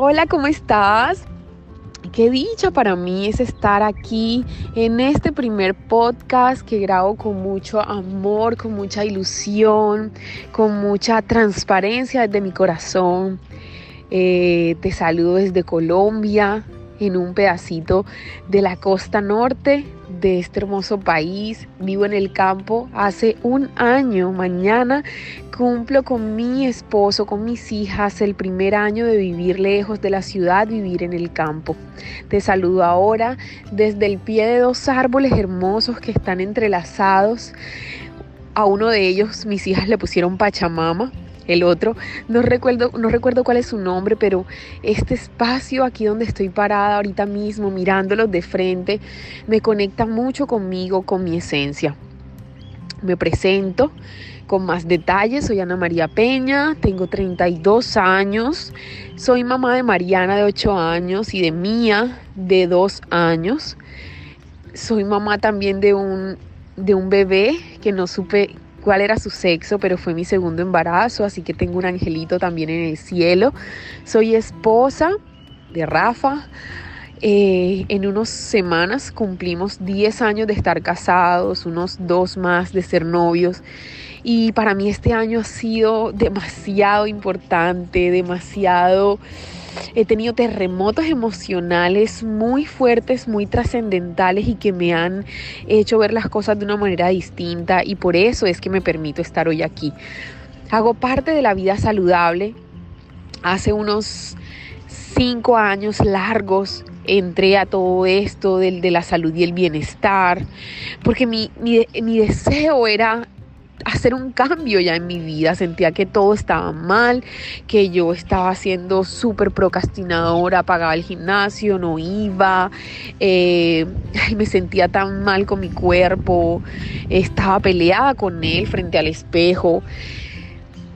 Hola, ¿cómo estás? Qué dicha para mí es estar aquí en este primer podcast que grabo con mucho amor, con mucha ilusión, con mucha transparencia desde mi corazón. Eh, te saludo desde Colombia, en un pedacito de la costa norte de este hermoso país. Vivo en el campo hace un año. Mañana cumplo con mi esposo, con mis hijas, el primer año de vivir lejos de la ciudad, vivir en el campo. Te saludo ahora desde el pie de dos árboles hermosos que están entrelazados. A uno de ellos mis hijas le pusieron Pachamama el otro. No recuerdo, no recuerdo cuál es su nombre, pero este espacio aquí donde estoy parada ahorita mismo, mirándolos de frente, me conecta mucho conmigo, con mi esencia. Me presento con más detalles. Soy Ana María Peña, tengo 32 años, soy mamá de Mariana de 8 años y de Mía de 2 años. Soy mamá también de un, de un bebé que no supe cuál era su sexo, pero fue mi segundo embarazo, así que tengo un angelito también en el cielo. Soy esposa de Rafa. Eh, en unas semanas cumplimos 10 años de estar casados, unos dos más de ser novios. Y para mí este año ha sido demasiado importante, demasiado He tenido terremotos emocionales muy fuertes, muy trascendentales y que me han hecho ver las cosas de una manera distinta y por eso es que me permito estar hoy aquí. Hago parte de la vida saludable. Hace unos cinco años largos entré a todo esto de, de la salud y el bienestar, porque mi, mi, mi deseo era hacer un cambio ya en mi vida. Sentía que todo estaba mal, que yo estaba siendo súper procrastinadora, pagaba el gimnasio, no iba, eh, me sentía tan mal con mi cuerpo, estaba peleada con él frente al espejo.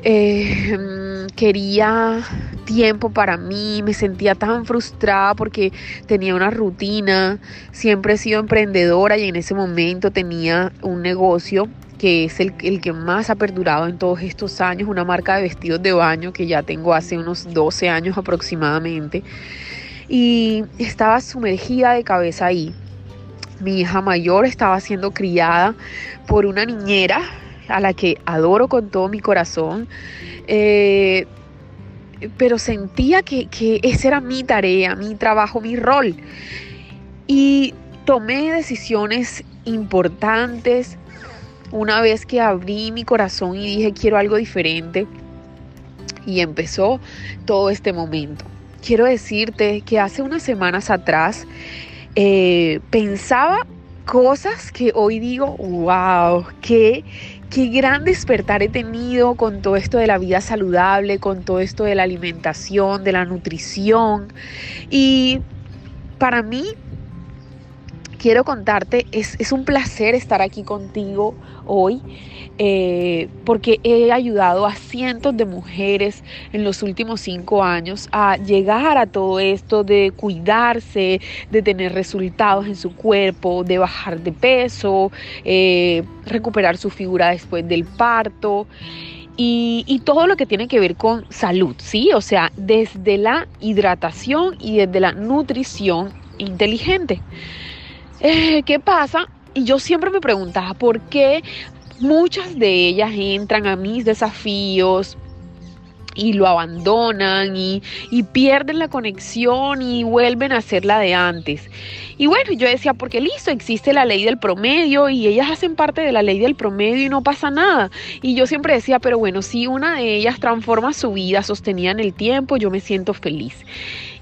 Eh, quería tiempo para mí, me sentía tan frustrada porque tenía una rutina, siempre he sido emprendedora y en ese momento tenía un negocio que es el, que más ha perdurado en todos estos años, una marca de vestidos de baño que ya tengo hace unos 12 años aproximadamente. Y estaba sumergida de cabeza ahí. Mi hija mayor estaba siendo criada por una niñera a la que adoro con todo mi corazón. Eh, pero sentía que, que esa era mi tarea, mi trabajo, mi rol. Y tomé decisiones importantes una vez que abrí mi corazón y dije quiero algo diferente y empezó todo este momento. Quiero decirte que hace unas semanas atrás eh, pensaba cosas que hoy digo, wow, qué, qué gran despertar he tenido con todo esto de la vida saludable, con todo esto de la alimentación, de la nutrición. Y para mí quiero contarte, es, es, un placer estar aquí contigo hoy eh, porque he ayudado a cientos de mujeres en los últimos cinco años a llegar a todo esto de cuidarse, de tener resultados en su cuerpo, de bajar de peso, eh, recuperar su figura después del parto. Y, y, todo lo que tiene que ver con salud, ¿sí? O sea, desde la hidratación y desde la nutrición inteligente. Eh, ¿Qué pasa? Y yo siempre me preguntaba por qué muchas de ellas entran a mis desafíos, y lo abandonan y, y, pierden la conexión y vuelven a ser la de antes. Y bueno, yo decía, porque listo, existe la ley del promedio y ellas hacen parte de la ley del promedio y no pasa nada. Y yo siempre decía, pero bueno, si una de ellas transforma su vida sostenida en el tiempo, yo me siento feliz.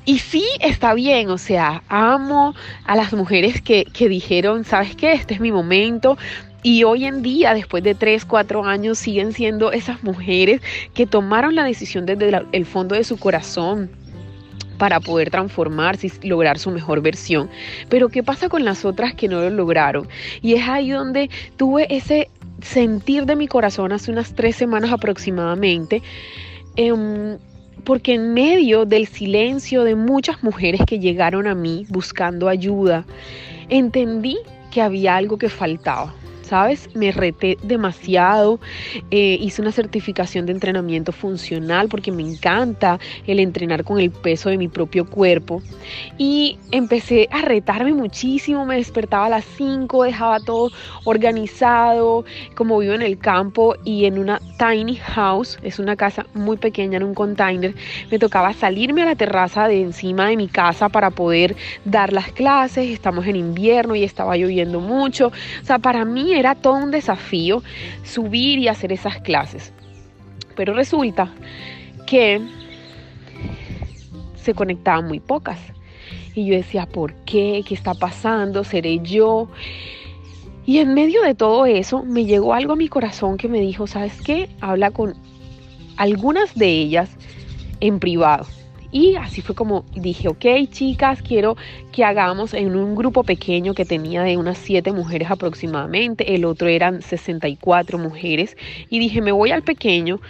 Y sí, está bien, o sea, amo a las mujeres que, que dijeron, ¿sabes qué? Este es mi momento, y hoy en día, después de 3, 4 años, siguen siendo esas mujeres que tomaron la decisión desde el fondo de su corazón para poder transformarse y lograr su mejor versión. Pero ¿qué pasa con las otras que no lo lograron? Y es ahí donde tuve ese sentir de mi corazón hace unas tres semanas aproximadamente. Eh, porque en medio del silencio de muchas mujeres que llegaron a mí buscando ayuda, entendí que había algo que faltaba. ¿Sabes? Me reté demasiado, eh, hice una certificación de entrenamiento funcional porque me encanta el entrenar con el peso de mi propio cuerpo y empecé a retarme muchísimo, me despertaba a las 5, dejaba todo organizado, como vivo en el campo y en una tiny house, es una casa muy pequeña en un container, me tocaba salirme a la terraza de encima de mi casa para poder dar las clases, estamos en invierno y estaba lloviendo mucho, o sea, para mí era todo un desafío subir y hacer esas clases. Pero resulta que se conectaban muy pocas. Y yo decía, ¿por qué? ¿Qué está pasando? ¿Seré yo? Y en medio de todo eso me llegó algo a mi corazón que me dijo, ¿sabes qué? Habla con algunas de ellas en privado. Y así fue como dije, ok chicas, quiero que hagamos en un grupo pequeño que tenía de unas 7 mujeres aproximadamente, el otro eran 64 mujeres, y dije, me voy al pequeño,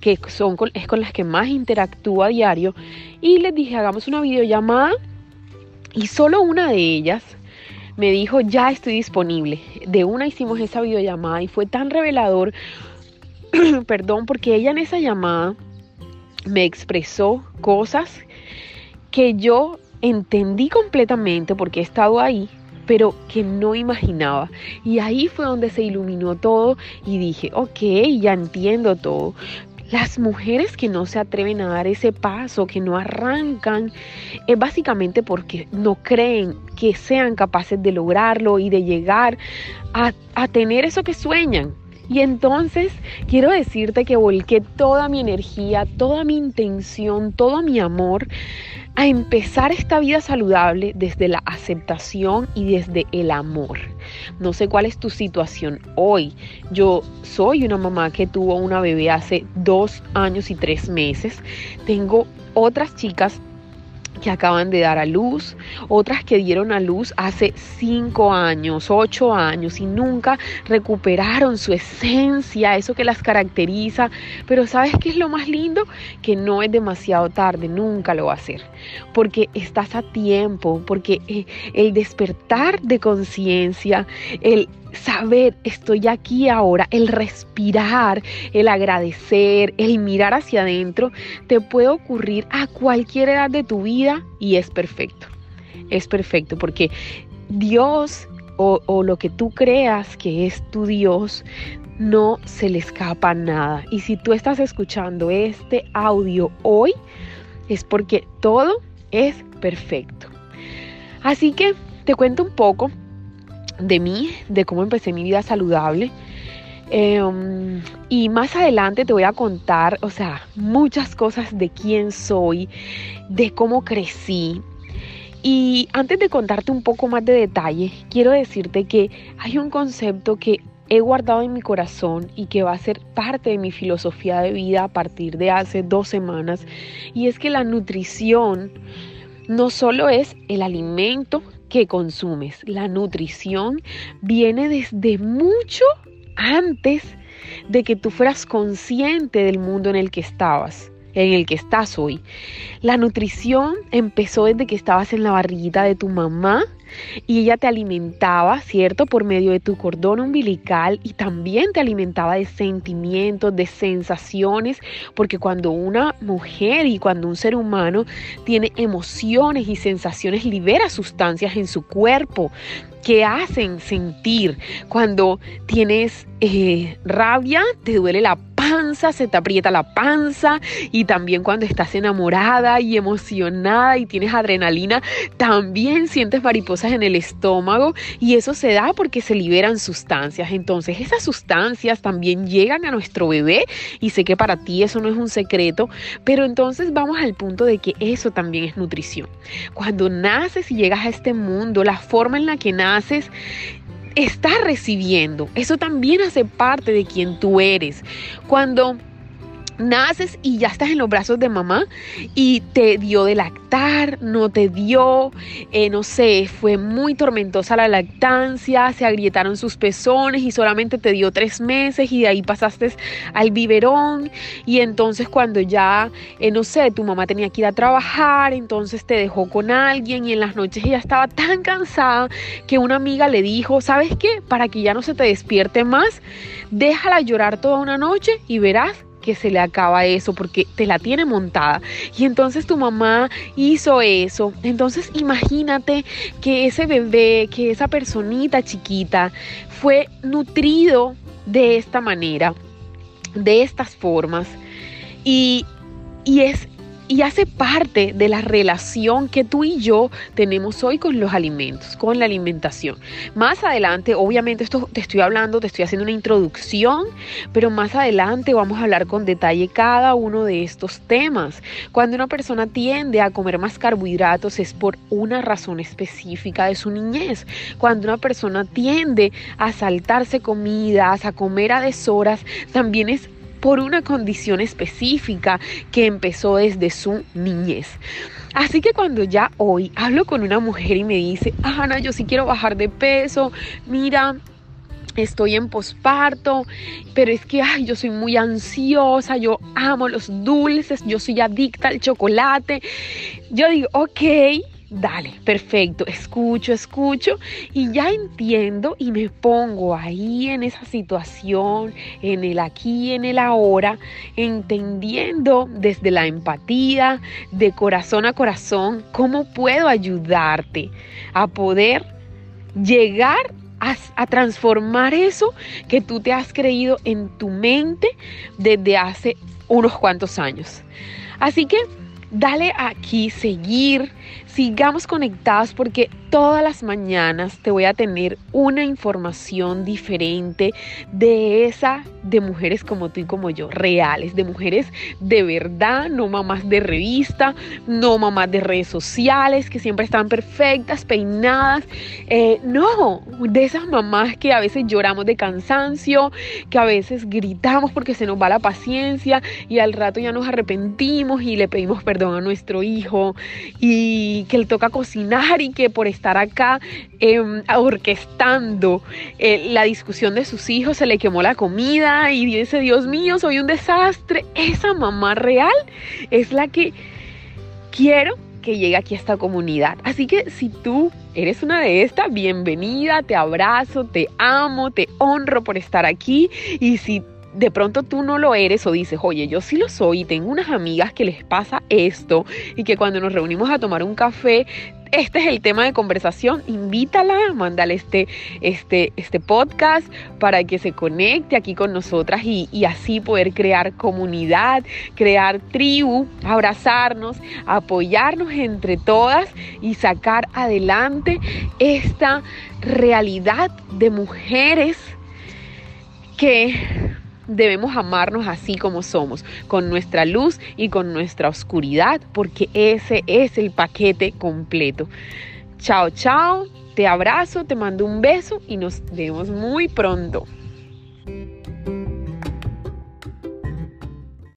que son es con las que más interactúo a diario, y les dije, hagamos una videollamada, y solo una de ellas me dijo, ya estoy disponible. De una hicimos esa videollamada y fue tan revelador, perdón, porque ella en esa llamada me expresó cosas que yo entendí completamente porque he estado ahí, pero que no imaginaba. Y ahí fue donde se iluminó todo y dije, ok, ya entiendo todo. Las mujeres que no se atreven a dar ese paso, que no arrancan, es básicamente porque no creen que sean capaces de lograrlo y de llegar a, a tener eso que sueñan. Y entonces quiero decirte que volqué toda mi energía, toda mi intención, todo mi amor a empezar esta vida saludable desde la aceptación y desde el amor. No sé cuál es tu situación hoy. Yo soy una mamá que tuvo una bebé hace dos años y tres meses. Tengo otras chicas que acaban de dar a luz, otras que dieron a luz hace cinco años, ocho años y nunca recuperaron su esencia, eso que las caracteriza. Pero ¿sabes qué es lo más lindo? Que no es demasiado tarde, nunca lo va a hacer, porque estás a tiempo, porque eh, el despertar de conciencia, el saber estoy aquí ahora, el respirar, el agradecer, el mirar hacia adentro, te puede ocurrir a cualquier edad de tu vida y es perfecto. Es perfecto porque Dios o, o lo que tú creas que es tu Dios, no se le escapa nada. Y si tú estás escuchando este audio hoy, es porque todo es perfecto. Así que te cuento un poco de mí, de cómo empecé mi vida saludable. Em, y más adelante te voy a contar, o sea, muchas cosas de quién soy, de cómo crecí. Y antes de contarte un poco más de detalle, quiero decirte que hay un concepto que he guardado en mi corazón y que va a ser parte de mi filosofía de vida a partir de hace dos semanas. Y es que la nutrición no solo es el alimento que consumes. La nutrición viene desde mucho antes de que tú fueras consciente del mundo en el que estabas en el que estás hoy. La nutrición empezó desde que estabas en la barriguita de tu mamá y ella te alimentaba, ¿cierto? Por medio de tu cordón umbilical y también te alimentaba de sentimientos, de sensaciones, porque cuando una mujer y cuando un ser humano tiene emociones y sensaciones, libera sustancias en su cuerpo que hacen sentir cuando tienes eh, rabia, te duele la panza, se te aprieta la panza y también cuando estás enamorada y emocionada y tienes adrenalina, también sientes mariposas en el estómago y eso se da porque se liberan sustancias. Entonces esas sustancias también llegan a nuestro bebé y sé que para ti eso no es un secreto, pero entonces vamos al punto de que eso también es nutrición. Cuando naces y llegas a este mundo, la forma en la que naces estás recibiendo. Eso también hace parte de quien tú eres. Cuando naces y ya estás en los brazos de mamá y te dio de lactar, no te dio, eh, no sé, fue muy tormentosa la lactancia, se agrietaron sus pezones y solamente te dio tres meses y de ahí pasaste al biberón y entonces cuando ya, eh, no sé, tu mamá tenía que ir a trabajar, entonces te dejó con alguien y en las noches ella estaba tan cansada que una amiga le dijo, ¿sabes qué? Para que ya no se te despierte más, déjala llorar toda una noche y verás que se le acaba eso porque te la tiene montada. Y entonces tu mamá hizo eso. Entonces imagínate que ese bebé, que esa personita chiquita fue nutrido de esta manera, de estas formas. Y, y es y hace parte de la relación que tú y yo tenemos hoy con los alimentos, con la alimentación. Más adelante, obviamente esto te estoy hablando, te estoy haciendo una introducción, pero más adelante vamos a hablar con detalle cada uno de estos temas. Cuando una persona tiende a comer más carbohidratos es por una razón específica de su niñez. Cuando una persona tiende a saltarse comidas, a comer a deshoras, también es por una condición específica que empezó desde su niñez. Así que cuando ya hoy hablo con una mujer y me dice, Ana, yo sí quiero bajar de peso, mira, estoy en posparto, pero es que ay, yo soy muy ansiosa, yo amo los dulces, yo soy adicta al chocolate. Yo digo, ok, dale, perfecto, escucho, escucho y ya entiendo y me pongo ahí en esa situación, en el aquí, en el ahora, entendiendo desde la empatía, de corazón a corazón, cómo puedo ayudarte a poder llegar a, a, transformar eso que tú te has creído en tu mente desde hace unos cuantos años. Así que dale aquí seguir, sigamos conectados porque todas las mañanas te voy a tener una información diferente de esa de mujeres como tú y como yo, reales, de mujeres de verdad, no mamás de revista, no mamás de redes sociales que siempre están perfectas, peinadas, eh, no, de esas mamás que a veces lloramos de cansancio, que a veces gritamos porque se nos va la paciencia y al rato ya nos arrepentimos y le pedimos perdón a nuestro hijo. Y que le toca cocinar y que por estar acá em, orquestando eh, la discusión de sus hijos se le quemó la comida y dice, Dios mío, soy un desastre. Esa mamá real es la que quiero que llegue aquí a esta comunidad. Así que si tú eres una de estas, bienvenida, te abrazo, te amo, te honro por estar aquí. Y si de pronto tú no lo eres o dices, oye, yo sí lo soy y tengo unas amigas que les pasa esto y que cuando nos reunimos a tomar un café, este es el tema de conversación, invítala, mándale este, este, este podcast para que se conecte aquí con nosotras y, y así poder crear comunidad, crear tribu, abrazarnos, apoyarnos entre todas y sacar adelante esta realidad de mujeres que debemos amarnos así como somos, con nuestra luz y con nuestra oscuridad, porque ese es el paquete completo. Chao, chao, te abrazo, te mando un beso y nos vemos muy pronto.